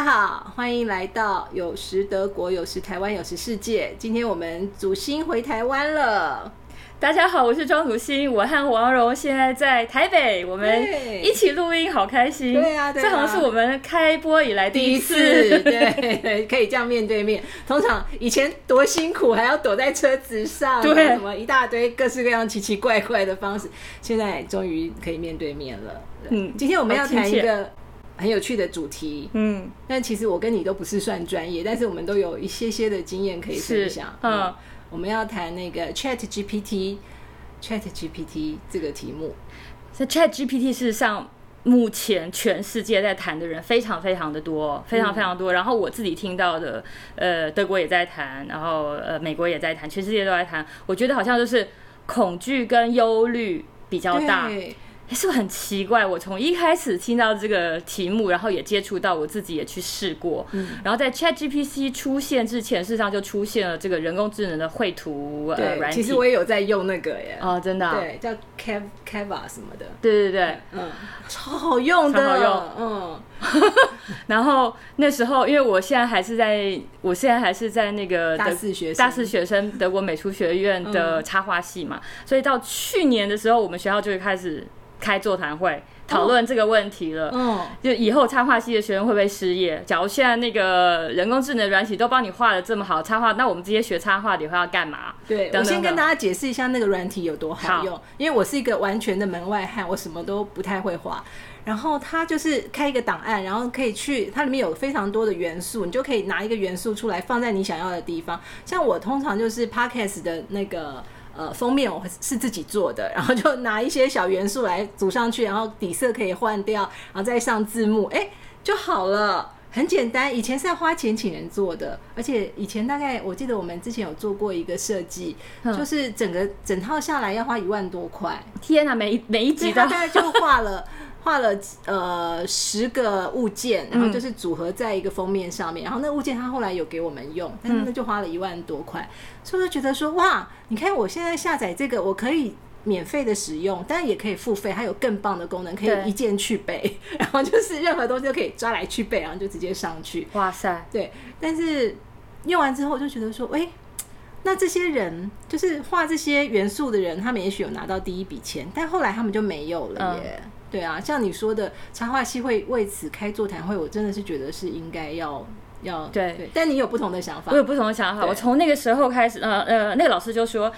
家好，欢迎来到有时德国，有时台湾，有时世界。今天我们祖星回台湾了。大家好，我是庄祖星，我和王蓉现在在台北，我们一起录音，好开心。对啊对啊这好像是我们开播以来第一次。对，可以这样面对面。通常以前多辛苦，还要躲在车子上，对什么一大堆各式各样奇奇怪怪的方式，现在终于可以面对面了。嗯今天我们要谈一个很有趣的主题。嗯，但其实我跟你都不是算专业，但是我们都有一些些的经验可以分是享。嗯我们要谈那个 Chat GPT。Chat GPT 这个题目，这 Chat GPT 事实上目前全世界在谈的人非常非常的多，非常非常多。然后我自己听到的，呃，德国也在谈，然后呃，美国也在谈，全世界都在谈。我觉得好像就是恐惧跟忧虑比较大。对是不是很奇怪？我从一开始听到这个题目，然后也接触到，我自己也去试过。嗯然后在 Chat GPT 出现之前，事实上就出现了这个人工智能的绘图软体。其实我也有在用那个耶，哦，真的啊、对，叫 Cav Cava 什么的，对对对。嗯，超好用的，超好用嗯，然后那时候，因为我现在还是在，我现在还是在那个大四学生大四学生德国美术学院的插画系嘛，所以到去年的时候，我们学校就会开始开座谈会讨论这个问题了。嗯，就以后插画系的学生会不会失业？假如现在那个人工智能软体都帮你画的这么好插画，那我们这些学插画的以后要干嘛？对，等等等我先跟大家解释一下那个软体有多好用，因为我是一个完全的门外汉，我什么都不太会画。然后它就是开一个档案，然后可以去它里面有非常多的元素，你就可以拿一个元素出来放在你想要的地方。像我通常就是 Podcast 的那个。呃，封面我是自己做的，然后就 拿一些小元素来组上去，然后底色可以换掉，然后再上字幕，哎，就好了。很简单，以前是要花钱请人做的，而且以前大概我记得我们之前有做过一个设计，嗯就是整个整套下来要花一万多块，天哪，每一每一集大概就画了画了呃十个物件，然后嗯就是组合在一个封面上面，然后那物件他后来有给我们用，但嗯是那就花了一万多块，所以我就觉得说哇，你看我现在下载这个，我可以。免费的使用，但也可以付费，还有更棒的功能，可以一键去背，然后就是任何东西都可以抓来去背，然后就直接上去。哇塞，对，但是用完之后我就觉得说，哎、那这些人就是画这些元素的人，他们也许有拿到第一笔钱，但后来他们就没有了耶。对啊，像你说的，插画系会为此开座谈会，我真的是觉得是应该要要对但你有不同的想法我，有不同的想法。我从那个时候开始，呃呃，那个老师就说，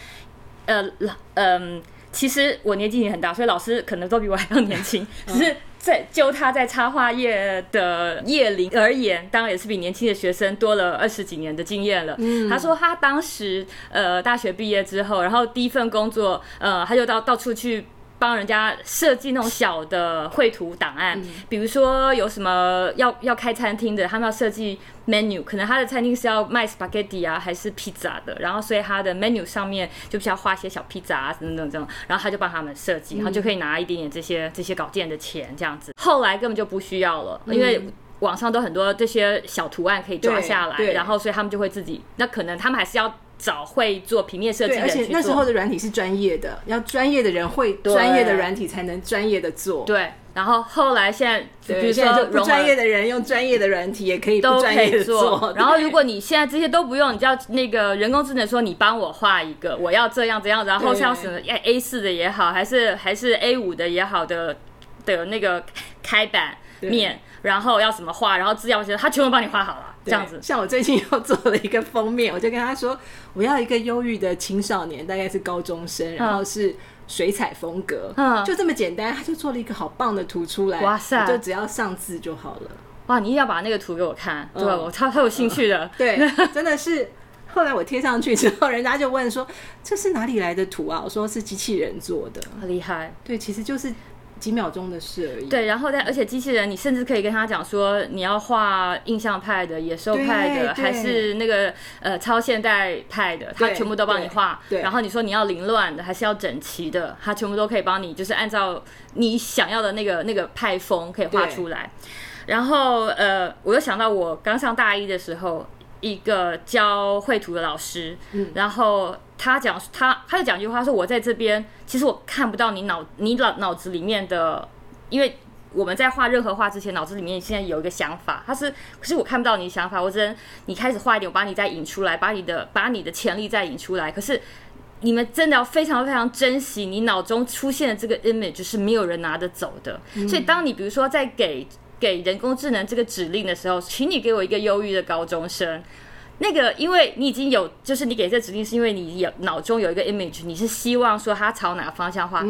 呃老嗯、其实我年纪也很大，所以老师可能都比我还要年轻，只是。在就他在插画业的业龄而言，当然也是比年轻的学生多了二十几年的经验了。嗯他说他当时呃大学毕业之后，然后第一份工作，呃他就到到处去帮人家设计那种小的绘图档案，比如说有什么要要开餐厅的，他们要设计 menu，可能他的餐厅是要卖 spaghetti 啊，还是披萨的，然后所以他的 menu 上面就必须要画一些小披萨啊等等这种，然后他就帮他们设计，然后就可以拿一点点这些这些稿件的钱这样子。后来根本就不需要了，因为。网上都很多这些小图案可以抓下来，然后所以他们就会自己，那可能他们还是要找会做平面设计对，而且的人去那时候。的软体是专业的，要专业的人会对专业的软体才能专业的做。对，然后后来现在，比，如说不专业的人用专业的软体也可以不都专业的可以做。然后如果你现在这些都不用，你就要那个人工智能说你帮我画一个，我要这样这样，然后对像什么 A 四的也好，还是还是 A 五的也好的的那个开版面，然后要怎么画，然后资料写，他全部帮你画好了，这样子。像我最近又做了一个封面，我就跟他说，我要一个忧郁的青少年，大概是高中生，然后是水彩风格，嗯就这么简单，他就做了一个好棒的图出来，哇塞就只要上字就好了。哇，你一定要把那个图给我看，对嗯我超超有兴趣的。对，真的是。后来我贴上去之后，人家就问说：“这是哪里来的图啊？”我说：“是机器人做的。很 厉害。”对，其实就是几秒钟的事而已。对，然后但而且机器人，你甚至可以跟他讲说，你要画印象派的、野兽派的，还是那个呃超现代派的，他全部都帮你画。然后你说你要凌乱的，还是要整齐的，他全部都可以帮你，就是按照你想要的那个那个派风可以画出来。然后呃，我又想到我刚上大一的时候，一个教绘图的老师，嗯然后他讲他他就讲一句话说，我在这边其实我看不到你脑你脑脑子里面的，因为我们在画任何画之前，脑子里面现在有一个想法，他是可是我看不到你的想法，我只能你开始画一点，我把你再引出来，把你的把你的潜力再引出来。可是你们真的要非常非常珍惜你脑中出现的这个 image 是没有人拿得走的。所以当你比如说在给给人工智能这个指令的时候，请你给我一个忧郁的高中生。那个，因为你已经有，就是你给这指令，是因为你有脑中有一个 image，你是希望说他朝哪个方向画。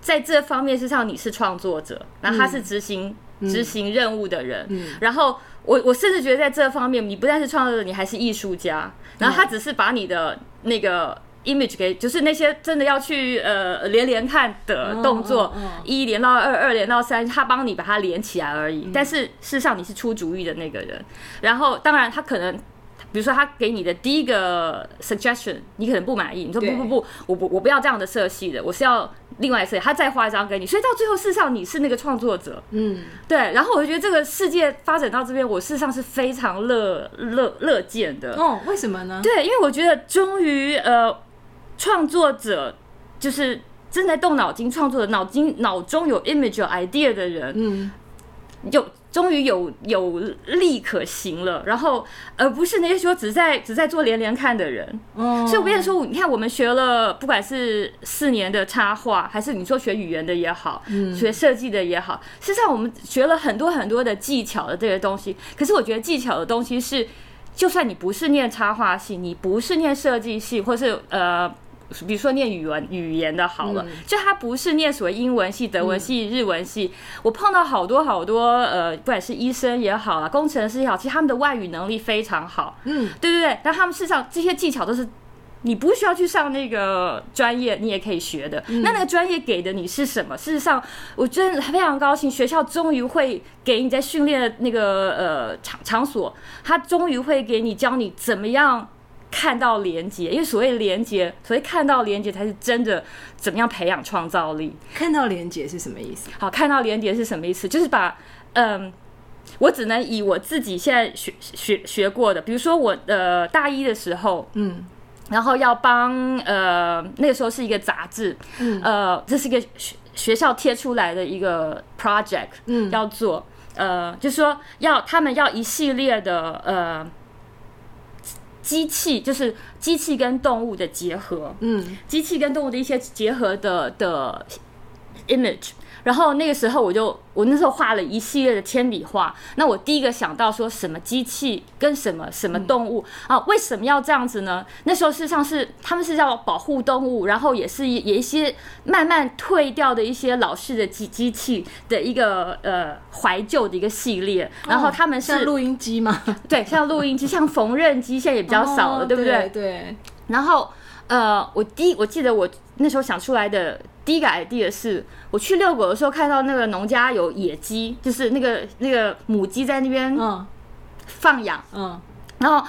在这方面，事实上你是创作者，然后他是执行执行任务的人。然后我我甚至觉得在这方面，你不但是创作者，你还是艺术家。然后他只是把你的那个 image 给，就是那些真的要去呃连连看的动作，一连到二，二连到三，他帮你把它连起来而已。但是事实上你是出主意的那个人。然后当然他可能。比如说，他给你的第一个 suggestion，你可能不满意，你说不不不，我不我不要这样的色系的，我是要另外色。他再画一张给你，所以到最后，事实上你是那个创作者，嗯，对。然后我就觉得这个世界发展到这边，我事实上是非常乐乐乐见的。哦，为什么呢？对，因为我觉得终于呃，创作者就是正在动脑筋创作的，脑筋脑中有 image 有 idea 的人，嗯，有。终于有有力可行了，然后而不是那些说只在只在做连连看的人。哦，所以我跟你说，你看我们学了，不管是四年的插画，还是你说学语言的也好，学设计的也好，事实上我们学了很多很多的技巧的这些东西。可是我觉得技巧的东西是，就算你不是念插画系，你不是念设计系，或是呃。比如说念语文语言的好了，就他不是念所谓英文系、德文系、日文系。我碰到好多好多呃，不管是医生也好啊，工程师也好，其实他们的外语能力非常好。嗯，对对对。但他们事实上这些技巧都是你不需要去上那个专业，你也可以学的。那那个专业给的你是什么？事实上，我真的非常高兴，学校终于会给你在训练的那个呃场场所，他终于会给你教你怎么样。看到连接，因为所谓连接，所谓看到连接才是真的。怎么样培养创造力？看到连接是什么意思？好，看到连接是什么意思？就是把嗯，我只能以我自己现在学学学过的，比如说我呃大一的时候，嗯，然后要帮呃那个时候是一个杂志，嗯，呃，这是一个学学校贴出来的一个 project，嗯，要做呃，就是说要他们要一系列的呃。机器就是机器跟动物的结合，嗯，机器跟动物的一些结合的的 image。然后那个时候我就我那时候画了一系列的铅笔画，那我第一个想到说什么机器跟什么什么动物啊？为什么要这样子呢？那时候事实上是他们是要保护动物，然后也是也一些慢慢退掉的一些老式的机机器的一个呃怀旧的一个系列。然后他们是录音机吗？对，像录音机，像缝纫机，现在也比较少了，对不对？对。然后呃，我第一我记得我那时候想出来的。第一个 idea 是，我去遛狗的时候看到那个农家有野鸡，就是那个那个母鸡在那边放养，嗯，然后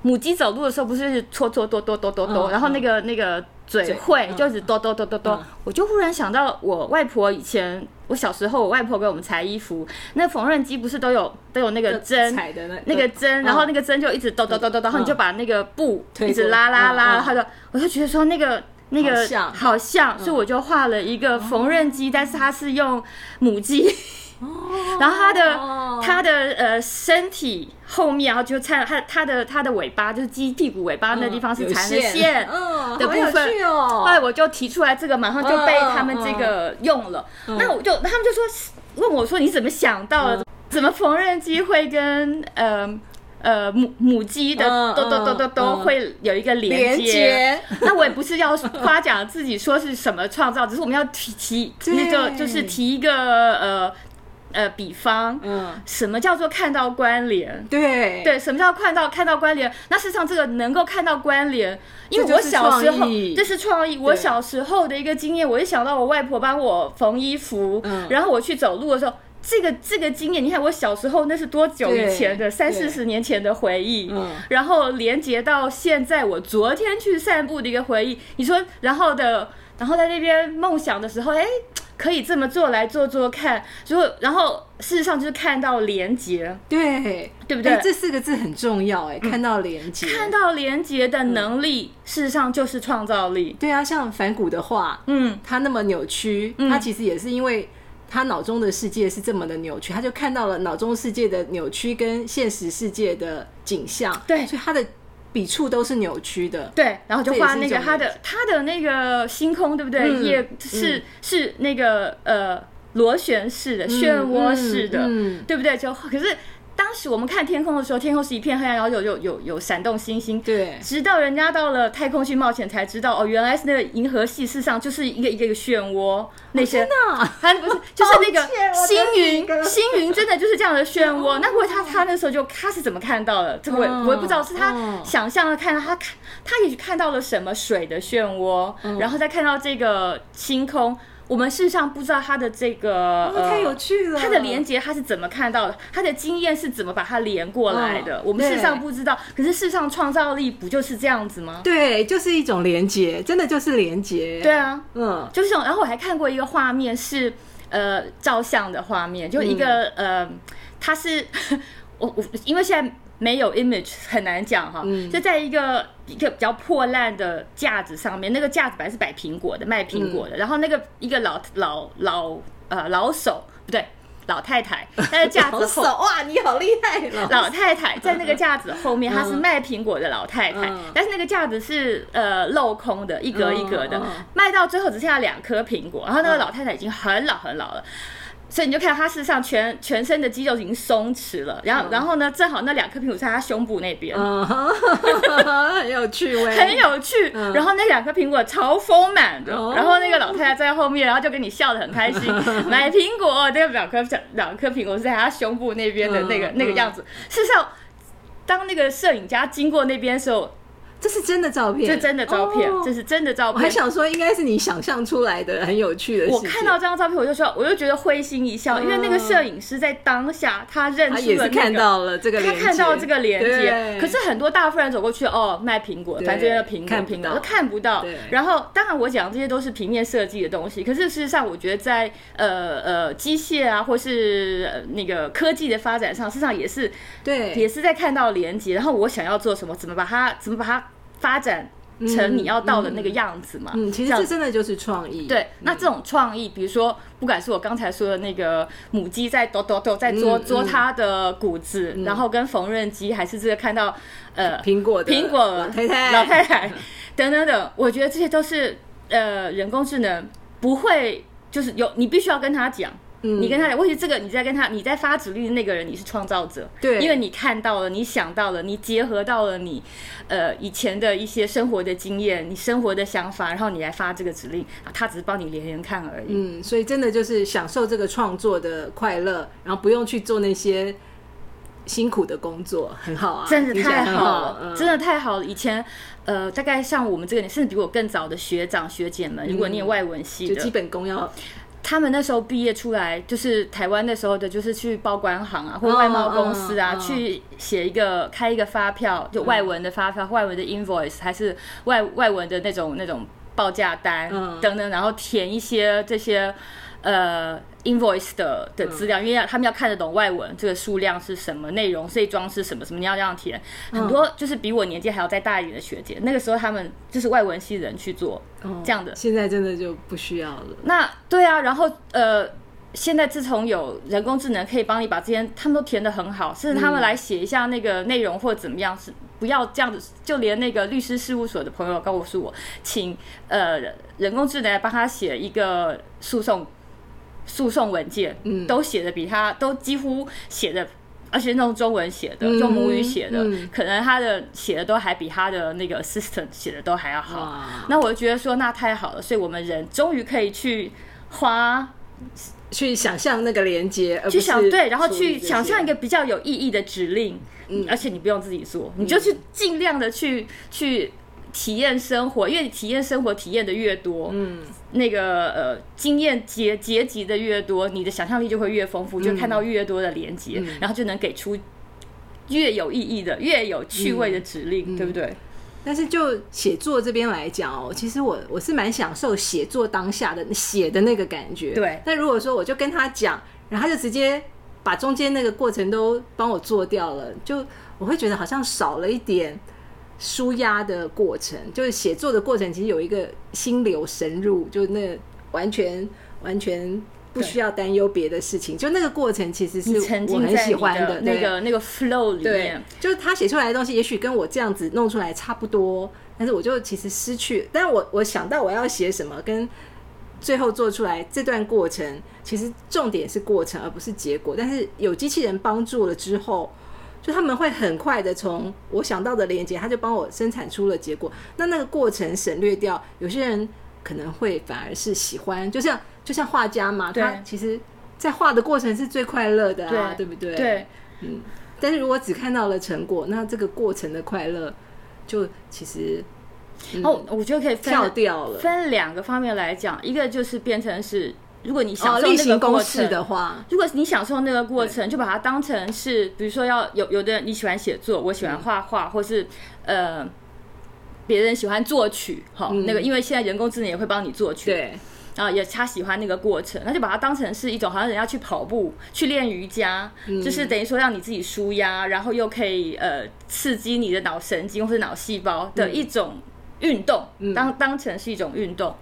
母鸡走路的时候不是搓搓哆哆哆哆哆，然后那个那个嘴会就一直哆哆哆哆哆，我就忽然想到我外婆以前，我小时候我外婆给我们裁衣服，那缝纫机不是都有都有那个针，那个针，然后那个针就一直哆哆哆哆，然后你就把那个布一直拉拉拉，他就我就觉得说那个。那个好像，所以我就画了一个缝纫机，但是它是用母鸡，然后它的它的呃身体后面，然后就缠它它的它的尾巴，就是鸡屁股尾巴那地方是缠了线的部分。后来我就提出来这个，马上就被他们这个用了。那我就他们就说问我说你怎么想到了？怎么缝纫机会跟呃？呃，母母鸡的都都都都都会有一个连接，那我也不是要夸奖自己说是什么创造，只是我们要提提那个就是提一个呃呃比方，嗯，什么叫做看到关联？对。对，什么叫看到看到关联？那事实上这个能够看到关联，因为我小时候这是创意，我小时候的一个经验，我一想到我外婆帮我缝衣服，然后我去走路的时候。这个这个经验，你看我小时候那是多久以前的三四十年前的回忆，嗯然后连接到现在我昨天去散步的一个回忆。你说，然后的，然后在那边梦想的时候，哎，可以这么做来做做看。如果然后事实上就是看到连接，对对不对？这四个字很重要，哎，看到连接，看到连接的能力，事实上就是创造力。对啊，像反骨的话，嗯，他那么扭曲，他其实也是因为。他脑中的世界是这么的扭曲，他就看到了脑中世界的扭曲跟现实世界的景象，对所以他的笔触都是扭曲的。对，然后就画那个他的他的那个星空，对不对？嗯也是是那个呃螺旋式的、漩涡式的，嗯对不对？就可是当时我们看天空的时候，天空是一片黑暗，然后有有有有闪动星星。对，直到人家到了太空去冒险，才知道哦，原来是那个银河系，事实上就是一个一个一个漩涡，那些那它不是就是那个星云，星云真的就是这样的漩涡。那不过他他那时候就他是怎么看到的？这个我我也不知道，是他嗯想象的看到他看他也许看到了什么水的漩涡，嗯然后再看到这个星空。我们事实上不知道他的这个、哦太有趣了他的连接他是怎么看到的？他的经验是怎么把它连过来的？嗯我们事实上不知道。可是事实上创造力不就是这样子吗？对，就是一种连接，真的就是连接。对，啊，嗯，就是这种，然后我还看过一个画面是呃照相的画面，就一个、呃，他是 我我因为现在没有 image 很难讲哈，嗯就在一个一个比较破烂的架子上面，那个架子本来是摆苹果的，卖苹果的，然后那个一个老老老呃老手不对老太太，那个架子后。哇，你好厉害了，老太太在那个架子后面，她是嗯卖苹果的老太太，嗯但是那个架子是呃镂空的，一格一格的，卖到最后只剩下两颗苹果，然后那个老太太已经很老很老了。所以你就看他事实上全全身的肌肉已经松弛了，然后、然后呢，正好那两颗苹果在他胸部那边，嗯，很有趣味，很有趣。嗯。然后那两颗苹果超丰满的，哦。然后那个老太太在后面，然后就跟你笑得很开心，买苹果，那个两颗两颗苹果是在她胸部那边的那个、嗯那个样子。事实上，当那个摄影家经过那边的时候，这是真的照片，这真的照片，哦。这是真的照片。我还。想说，应该是你想象出来的，很有趣的。我看到这张照片，我就说，我就觉得会心一笑，因为那个摄影师在当下，他认出了、看到了这个他看到这个连接，可是很多大富人走过去，哦，卖苹果，反正就是苹果，看不到。苹果都看不到。然后，当然我讲这些都是平面设计的东西，可是事实上，我觉得在呃呃机械啊，或是、呃那个科技的发展上，事实上也是对，也是在看到连接，然后我想要做什么，怎么把它怎么把它发展成你要到的那个样子嘛。嗯，其实这真的就是创意。对，那这种创意，比如说，不管是我刚才说的那个母鸡在抖抖抖在啄嗯啄它的骨子，然后跟缝纫机，还是这个看到呃苹果的苹果老太太，老太太 等等等，我觉得这些都是呃人工智能不会，就是有你必须要跟他讲。嗯。你跟他讲，或许这个你在跟他，你在发指令的那个人，你是创造者，对。因为你看到了，你想到了，你结合到了你，呃，以前的一些生活的经验，你生活的想法，然后你来发这个指令，啊，他只是帮你连连看而已。嗯，所以真的就是享受这个创作的快乐，然后不用去做那些辛苦的工作，很好啊，真的太好了，嗯。真的太好了。以前，呃，大概像我们这个年，甚至比我更早的学长学姐们，如果念外文系的，就基本功要他们那时候毕业出来，就是台湾那时候的，就是去报关行啊，或外贸公司啊，嗯嗯去写一个开一个发票，就外文的发票，外文的 invoice，还是外外文的那种那种报价单、嗯。等等，然后填一些这些呃 invoice 的的资料，因为他们要看得懂外文，这个数量是什么，内容这一桩是什么什么，你要这样填。很多就是比我年纪还要再大一点的学姐，那个时候他们就是外文系人去做这样的。现在真的就不需要了。那对啊，然后呃，现在自从有人工智能可以帮你把这些，他们都填的很好，甚至他们来写一下那个内容或怎么样，是不要这样子，就连那个律师事务所的朋友告诉我，请呃人工智能来帮他写一个诉讼诉讼文件，嗯都写的比他都几乎写的。而且那种中文写的，嗯用母语写的，嗯可能他的写的都还比他的那个 assistant 写的都还要好。那我就觉得说，那太好了，所以我们人终于可以去花去想象那个连接，去想对，然后去想象一个比较有意义的指令，嗯，而且你不用自己做，你就去尽量的去去体验生活，因为你体验生活体验的越多，嗯，那个呃经验结结集的越多，你的想象力就会越丰富，就看到越多的连接，然后就能给出越有意义的、越有趣味的指令，对不对？但是就写作这边来讲哦，其实我我是蛮享受写作当下的写的那个感觉。对但如果说我就跟他讲，然后他就直接把中间那个过程都帮我做掉了，就我会觉得好像少了一点舒压的过程。就是写作的过程其实有一个心流深入，就那完全完全不需要担忧别的事情，就那个过程其实是我很喜欢的那个那个 flow 里对面。，就是他写出来的东西，也许跟我这样子弄出来差不多，但是我就其实失去。但我我想到我要写什么，跟最后做出来这段过程，其实重点是过程，而不是结果。但是有机器人帮助了之后，就他们会很快的从我想到的连接，他就帮我生产出了结果。那那个过程省略掉，有些人可能会反而是喜欢，就像就像画家嘛，他其实在画的过程是最快乐的啊，对不对？对，嗯，但是如果只看到了成果，那这个过程的快乐就其实、嗯哦，我觉得可以跳掉了。分两个方面来讲，一个就是变成是，如果你哦，享受那个过程。的话，如果你享受那个过程，就把它当成是，比如说要有有的人你喜欢写作，我喜欢画画，或是呃别人喜欢作曲，哈、嗯。那个因为现在人工智能也会帮你作曲，对，然后也他喜欢那个过程，那就把它当成是一种好像人家去跑步、去练瑜伽，嗯。就是等于说让你自己舒压，然后又可以呃刺激你的脑神经或者脑细胞的一种运动，当当成是一种运动，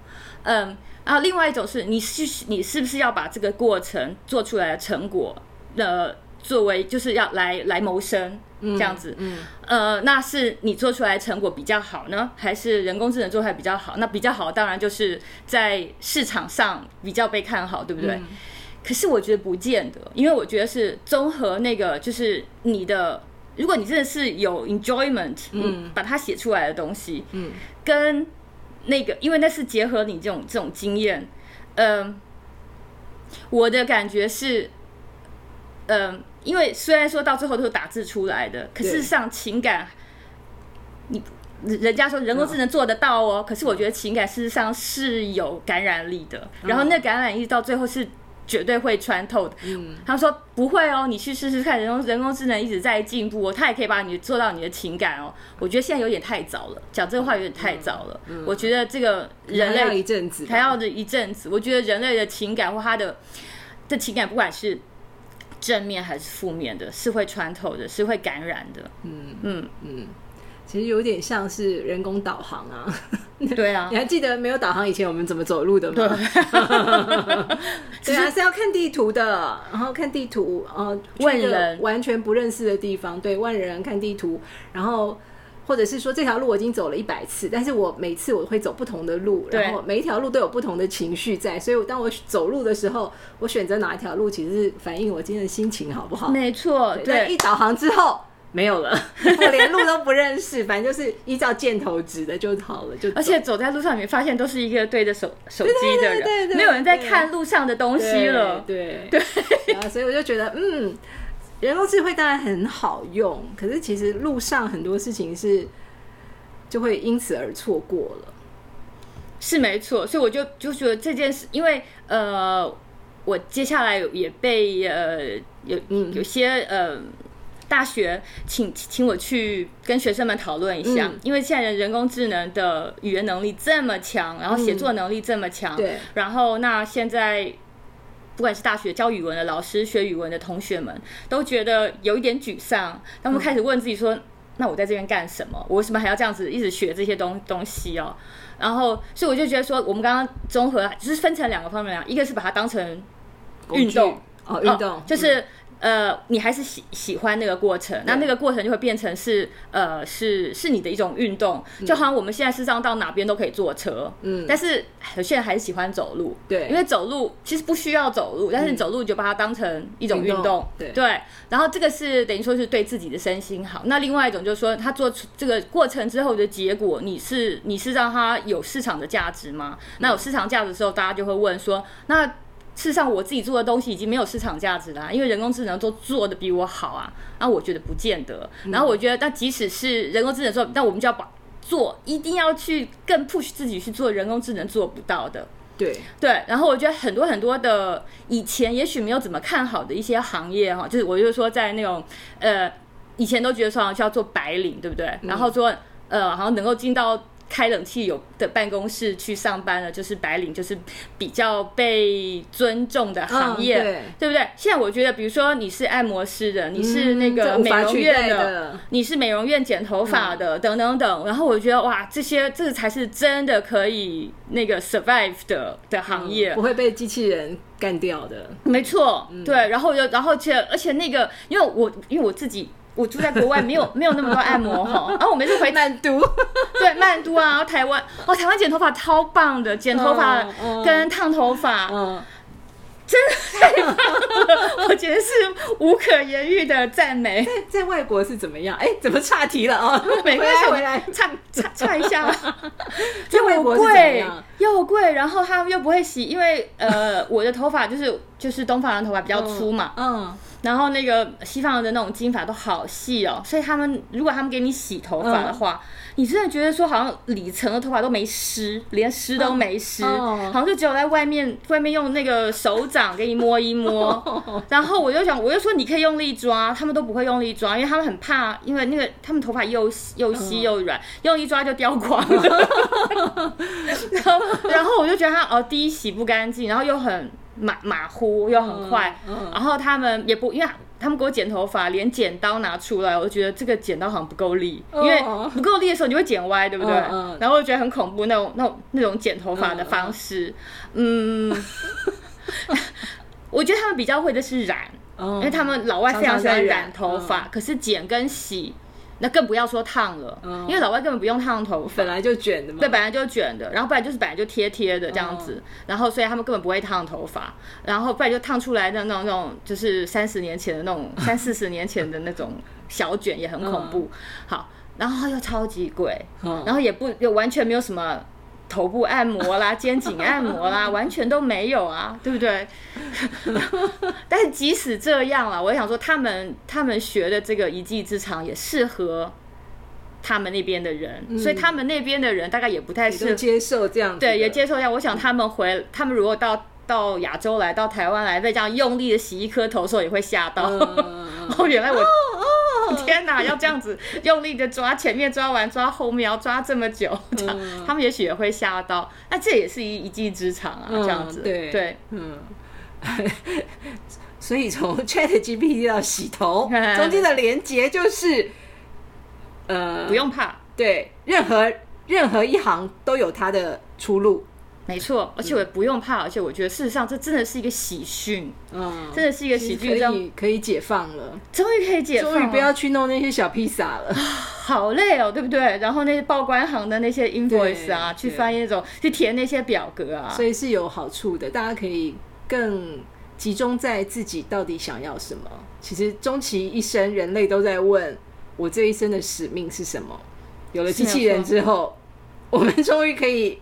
嗯。然后另外一种是，你是你是不是要把这个过程做出来的成果，呃，作为就是要来来谋生这样子，嗯，呃，那是你做出来的成果比较好呢，还是人工智能做出来比较好？那比较好，当然就是在市场上比较被看好，对不对？嗯。可是我觉得不见得，因为我觉得是综合那个，就是你的，如果你真的是有 enjoyment，嗯，把它写出来的东西，嗯，跟那个，因为那是结合你这种这种经验，嗯、我的感觉是，嗯、因为虽然说到最后都是打字出来的，可事实上情感，你人家说人工智能做得到哦，可是我觉得情感事实上是有感染力的，然后那感染力到最后是。绝对会穿透的。嗯，他说不会哦，你去试试看，人工人工智能一直在进步哦，它也可以把你做到你的情感哦。我觉得现在有点太早了，讲这个话有点太早了。我觉得这个人还要类一阵子，还要的一阵子。我觉得人类的情感或他的的情感，不管是正面还是负面的，是会穿透的，是会感染的。嗯嗯，嗯，其实有点像是人工导航啊。对啊 你，还记得没有导航以前我们怎么走路的吗？对啊，是要看地图的，然后看地图，呃，去一个问人完全不认识的地方，对，问人看地图，然后或者是说这条路我已经走了一百次，但是我每次我会走不同的路，然后每一条路都有不同的情绪在，所以我当我走路的时候，我选择哪一条路，其实是反映我今天的心情好不好？没错，对一导航之后。没有了，我连路都不认识，反正就是依照箭头指的就好了，就而且走。在路上，你会发现都是一个对着手手机的人，对没有人在看路上的东西了。对对 所以我就觉得，嗯，人工智慧当然很好用，可是其实路上很多事情是就会因此而错过了。是没错，所以我就就觉得这件事，因为呃，我接下来也被呃有嗯。有些呃大学请请我去跟学生们讨论一下，嗯因为现在人工智能的语言能力这么强，然后写作能力这么强，对，然后那现在。不管是大学教语文的老师、学语文的同学们，都觉得有一点沮丧。他们开始问自己说：“那我在这边干什么？我为什么还要这样子一直学这些东东西哦？”然后，所以我就觉得说，我们刚刚综合就是分成两个方面啊，一个是把它当成运动，哦，运动、哦就是、呃，你还是喜喜欢那个过程，那那个过程就会变成是呃是是你的一种运动，就好像我们现在事实上到哪边都可以坐车，嗯。但是有些人还是喜欢走路，对。因为走路其实不需要走路，但是你走路就把它当成一种运动，对。然后这个是等于说是对自己的身心好。那另外一种就是说，他做出这个过程之后的结果，你是你是让他有市场的价值吗？那有市场价值的时候，大家就会问说，那事实上我自己做的东西已经没有市场价值了啊、因为人工智能都做的比我好啊。那我觉得不见得。然后我觉得，但即使是人工智能做，那我们就要把做一定要去更 push 自己去做人工智能做不到的。对，对，然后我觉得很多很多的以前也许没有怎么看好的一些行业哈，就是我就是说在那种呃以前都觉得说好像叫做白领，对不对？然后说呃好像能够进到开冷气有的办公室去上班了，就是白领，就是比较被尊重的行业，对对不对？现在我觉得，比如说你是按摩师的，你是那个美容院的你是美容院剪头发的，等等等。然后我觉得哇，这些这才是真的可以那个 survive 的的行业。不会被机器人干掉的。没错，对，然后又然后且而且那个，因为我因为我自己我住在国外，没有 没有那么多按摩哈，然后我每次回曼都，对曼都啊，然后台湾哦，台湾剪头发超棒的，剪头发跟烫头发，嗯，我觉得是无可言喻的赞美。在在外国是怎么样？哎，怎么岔题了啊？没关系，回来，回来插插插一下，在外又国是怎么贵样？又贵，然后他们又不会洗，因为呃，我的头发就是 就是东方人头发比较粗嘛，嗯，然后那个西方人的那种金发都好细哦，所以他们如果他们给你洗头发的话，你真的觉得说好像里层的头发都没湿，连湿都没湿，嗯好像就只有在外面外面用那个手掌给你摸一摸。然后我就想，我就说你可以用力抓，他们都不会用力抓，因为他们很怕，因为那个他们头发又细又细又软，用力抓就掉光了。然后 然后我就觉得他哦，第一洗不干净，然后又很马马虎又很快，嗯嗯。然后他们也不因为。他们给我剪头发，连剪刀拿出来，我就觉得这个剪刀好像不够力，因为哦不够力的时候你会剪歪，对不对？然后我就觉得很恐怖那种那种那种剪头发的方式，嗯，我觉得他们比较会的是染，嗯因为他们老外非常喜欢染头发，可是剪跟洗，那更不要说烫了，嗯。因为老外根本不用烫头发。本。来就卷的嘛。对，本来就卷的，然后不然就是本来就贴贴的这样子，然后所以他们根本不会烫头发，然后不然就烫出来的那种那种就是三十年前的那种 三四十年前的那种小卷也很恐怖。好，然后又超级贵，嗯。然后也不又完全没有什么头部按摩啦、肩颈按摩啦，完全都没有啊，对不对？但是即使这样了，我想说他们他们学的这个一技之长也适合他们那边的人，所以他们那边的人大概也不太适合。接受这样的，对，也接受一下。我想他们回，他们如果到到亚洲来，到台湾来，被这样用力的洗一颗头的时候，也会吓到。哦，原来我，天哪，要这样子用力的抓，前面抓完抓后面要抓这么久，这样、嗯他们也许也会吓到。那这也是一一技之长啊，嗯这样子。对对，嗯，所以从 Chat GPT 到洗头 中间的连接就是，呃，不用怕。对，任何任何一行都有它的出路。没错，而且我也不用怕，而且我觉得事实上这真的是一个喜讯，嗯，真的是一个喜可讯，这样以可以解放了，终于可以解放了，终于不要去弄那些小披萨了。好累哦，对不对？然后那些报关行的那些 invoice 啊，去翻译那种，去填那些表格啊，所以是有好处的，大家可以更集中在自己到底想要什么。其实终其一生，人类都在问我这一生的使命是什么。有了机器人之后，我们终于可以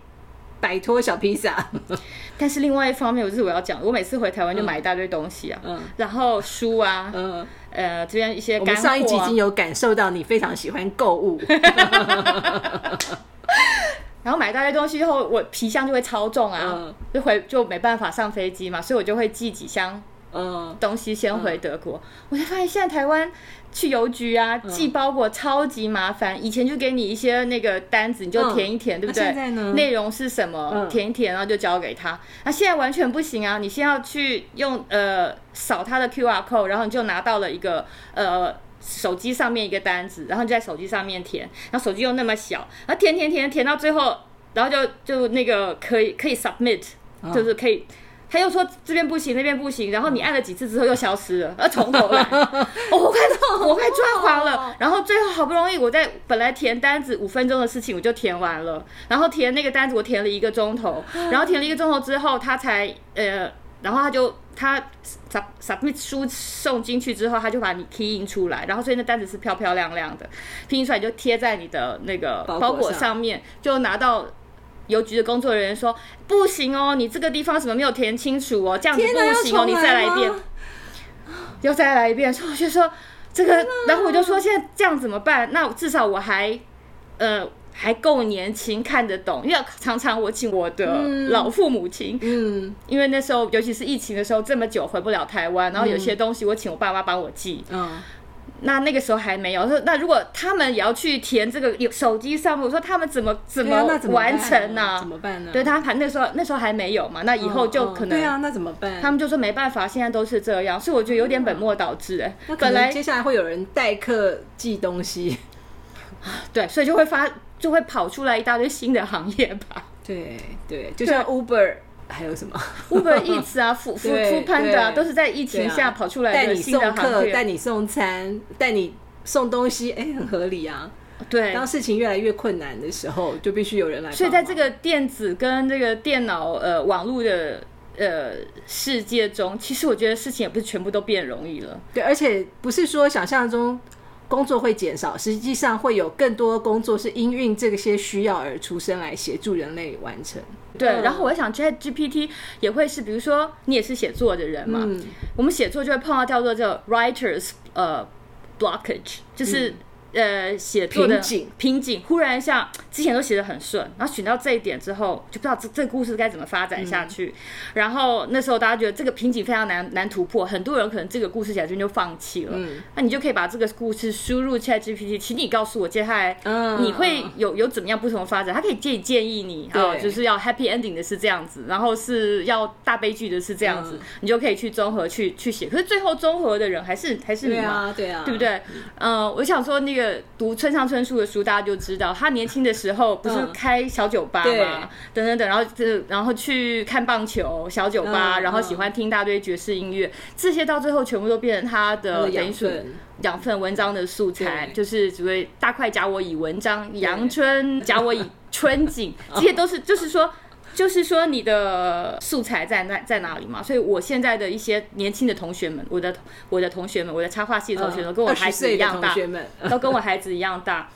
摆脱小披萨。但是另外一方面，我就是我要讲，我每次回台湾就买一大堆东西啊，嗯然后书啊，嗯，呃，这边一些我干货、啊。们上一集已经有感受到你非常喜欢购物。然后买一大堆东西之后，我皮箱就会超重啊，嗯就回就没办法上飞机嘛，所以我就会寄几箱嗯，东西先回德国。我才发现现在台湾去邮局啊，嗯寄包裹超级麻烦。以前就给你一些那个单子，你就填一填，对不对？那现在呢内容是什么？嗯填一填，然后就交给他。那现在完全不行啊！你先要去用呃扫他的 QR code，然后你就拿到了一个呃。手机上面一个单子，然后你就在手机上面填，然后手机又那么小，然后填填填填到最后，然后就就那个可以可以 submit，、就是可以。他又说这边不行，那边不行，然后你按了几次之后又消失了，要从头来。哦我快我快抓狂了。然后最后好不容易我在本来填单子五分钟的事情我就填完了，然后填那个单子我填了一个钟头，然后填了一个钟头之后他才呃，然后他就他 sub submit 书送进去之后，他就把你 key in 出来，然后所以那单子是漂漂亮亮的，拼出来就贴在你的那个包裹上面，就拿到。邮局的工作人员说：“不行哦，你这个地方什么没有填清楚哦，这样子不行哦，你再来一遍。来吗。”又再来一遍，所以我就说这个，然后我就说现在这样怎么办？那至少我还呃还够年轻，看得懂，因为常常我请我的老父母亲，嗯。因为那时候尤其是疫情的时候，这么久回不了台湾，然后有些东西我请我爸妈帮我寄，嗯那那个时候还没有。说那如果他们也要去填这个有手机上，我说他们怎么怎么完成呢？怎么办呢？对他还那时候那时候还没有嘛，那以后就可能对啊，那怎么办？他们就说没办法，现在都是这样，所以我觉得有点本末倒置哎。本来接下来会有人代客寄东西，对，所以就会发就会跑出来一大堆新的行业吧。对对，就像 Uber。还有什么？Uber Eats 啊，富富富潘的，都是在疫情下跑出来的新的行业。带你送餐，带你送东西，哎，很合理啊。对，当事情越来越困难的时候，就必须有人来。所以，在这个电子跟这个电脑呃网络的呃世界中，其实我觉得事情也不是全部都变容易了。对，而且不是说想象中。工作会减少，实际上会有更多工作是因应这些需要而出生来协助人类完成。对，然后我想 Chat GPT 也会是，比如说你也是写作的人嘛，我们写作就会碰到叫做叫 writers 呃 blockage，就是。呃，写作的瓶颈，忽然像之前都写的很顺，然后选到这一点之后，就不知道这这个故事该怎么发展下去。然后那时候大家觉得这个瓶颈非常难难突破，很多人可能这个故事写就就放弃了。嗯，那你就可以把这个故事输入 Chat GPT，请你告诉我接下来你会有有怎么样不同的发展？他可以建建议你，哦，就是要 Happy Ending 的是这样子，然后是要大悲剧的是这样子，你就可以去综合去去写。可是最后综合的人还是还是你嘛，对啊，对不对？嗯，我想说那个。读村上春树的书，大家就知道他年轻的时候不是开小酒吧嘛，等等等，然后这然后去看棒球小酒吧，然后喜欢听一大堆爵士音乐，这些到最后全部都变成他的等于是两份文章的素材，就是只会大块夹我以文章，阳春夹我以春景，这些都是就是说。就是说你的素材在那在哪里嘛？所以我现在的一些年轻的同学们，我的我的同学们，我的插画系的同学们，跟我孩子一样大，都跟我孩子一样大。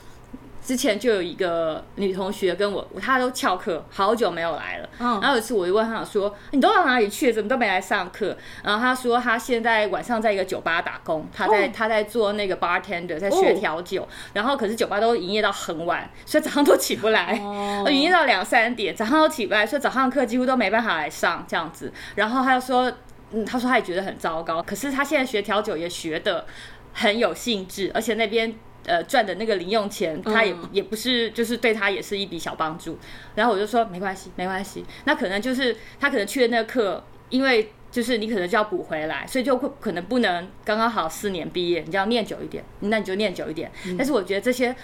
之前就有一个女同学跟我，她都翘课，好久没有来了。嗯然后有一次我就问她说：“你都到哪里去了？怎么都没来上课？”然后她说：“她现在晚上在一个酒吧打工，她在她在做那个 bartender，在学调酒。然后可是酒吧都营业到很晚，所以早上都起不来，营业到两三点，早上都起不来，所以早上课几乎都没办法来上这样子。然后她就说：“嗯，她说她也觉得很糟糕。可是她现在学调酒也学的很有兴致，而且那边。”呃，赚的那个零用钱，他也也不是，就是对他也是一笔小帮助。然后我就说没关系，没关系。那可能就是他可能去的那个课，因为就是你可能就要补回来，所以就会可能不能刚刚好四年毕业，你就要念久一点，那你就念久一点。但是我觉得这些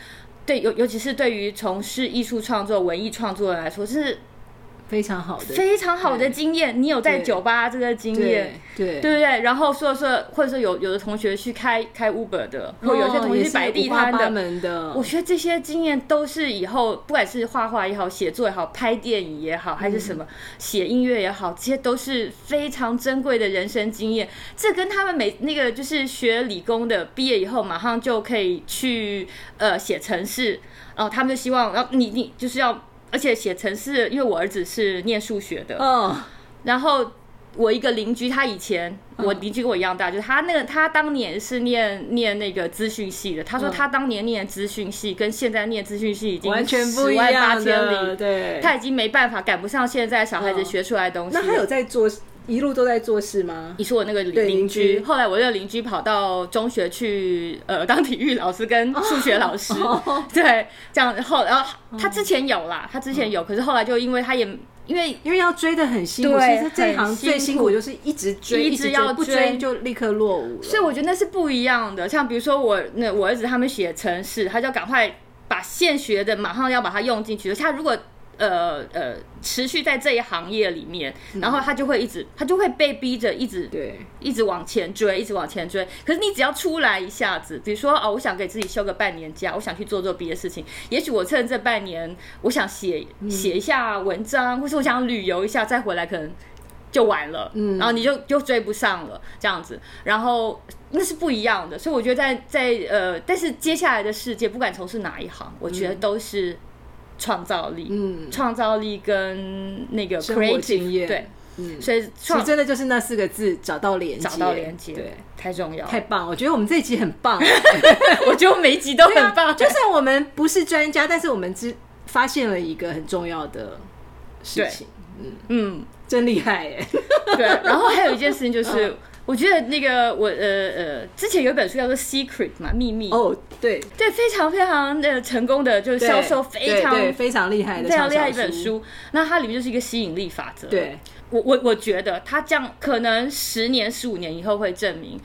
对尤尤其是对于从事艺术创作、文艺创作来说是。非常好的，非常好的经验。你有在酒吧这个经验，对对不对？然后说说，或者说有有的同学去开开 Uber 的，或有些同学是摆地摊的。我觉得这些经验都是以后不管是画画也好，写作也好，拍电影也好，还是什么写音乐也好，这些都是非常珍贵的人生经验。这跟他们每那个就是学理工的毕业以后马上就可以去呃写程式，然后他们就希望，然后你你就是要。而且写程式，因为我儿子是念数学的，嗯，然后我一个邻居，他以前我邻居跟我一样大，就是他那个他当年是念念那个资讯系的，他说他当年念资讯系跟现在念资讯系已经完全不一样的，对，他已经没办法赶不上现在小孩子学出来的东西。那他有在做？一路都在做事吗？你是我那个邻居，后来我那个邻居跑到中学去，呃，当体育老师跟数学老师，对，这样后，然后他之前有啦，他之前有，可是后来就因为他也因为因为要追的很辛苦，其实这一行最辛苦就是一直追，一直要追就立刻落伍了。所以我觉得那是不一样的。像比如说我那我儿子他们写程式，他就赶快把现学的马上要把它用进去。他如果呃呃，持续在这一行业里面，然后他就会一直，他就会被逼着一直对，一直往前追，一直往前追。可是你只要出来一下子，比如说哦，我想给自己休个半年假，我想去做做别的事情。也许我趁这半年，我想写写一下文章，或是我想旅游一下，再回来可能就完了。嗯，然后你就就追不上了，这样子。然后那是不一样的，所以我觉得在在呃，但是接下来的世界，不管从事哪一行，我觉得都是。创造力，嗯，创造力跟那个 creative，对，嗯，所以其实真的就是那四个字，找到连接，找到连接，对，太重要，太棒！我觉得我们这一集很棒，我觉得每一集都很棒。就算我们不是专家，但是我们只发现了一个很重要的事情，嗯嗯，真厉害耶！对，然后还有一件事情就是。我觉得那个我呃呃，之前有一本书叫做《Secret》嘛，秘密。哦，对对，非常非常的成功的，就是销售非常非常厉害的非常厉害一本书。那它里面就是一个吸引力法则。对，我我我觉得它这样可能十年十五年以后会证明。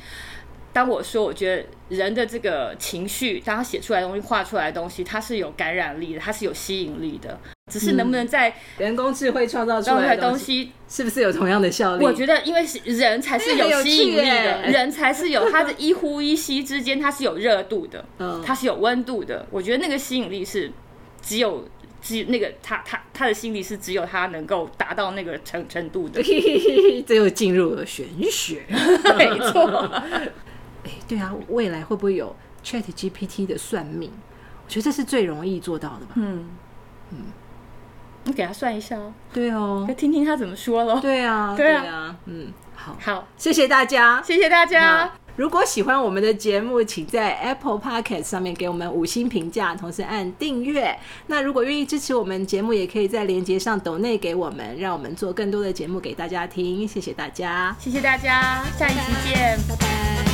当我说，我觉得人的这个情绪，当他写出来的东西、画出来的东西，它是有感染力的，它是有吸引力的。只是能不能在人工智慧创造出来的东西，是不是有同样的效力？我觉得，因为是人才是有吸引力的，人才是有他的一呼一吸之间，它是有热度的，嗯，它是有温度的。我觉得那个吸引力是只有只那个他他他的心理是只有他能够达到那个程程度的。这又进入了玄学，没错。哎，对啊，未来会不会有 Chat GPT 的算命？我觉得这是最容易做到的吧。嗯嗯，你给他算一下哦。对哦，要听听他怎么说喽。对啊，对啊，嗯，好，好，谢谢大家，谢谢大家。如果喜欢我们的节目，请在 Apple Podcast 上面给我们五星评价，同时按订阅。那如果愿意支持我们节目，也可以在链接上抖内给我们，让我们做更多的节目给大家听。谢谢大家，谢谢大家，下一期见，拜拜。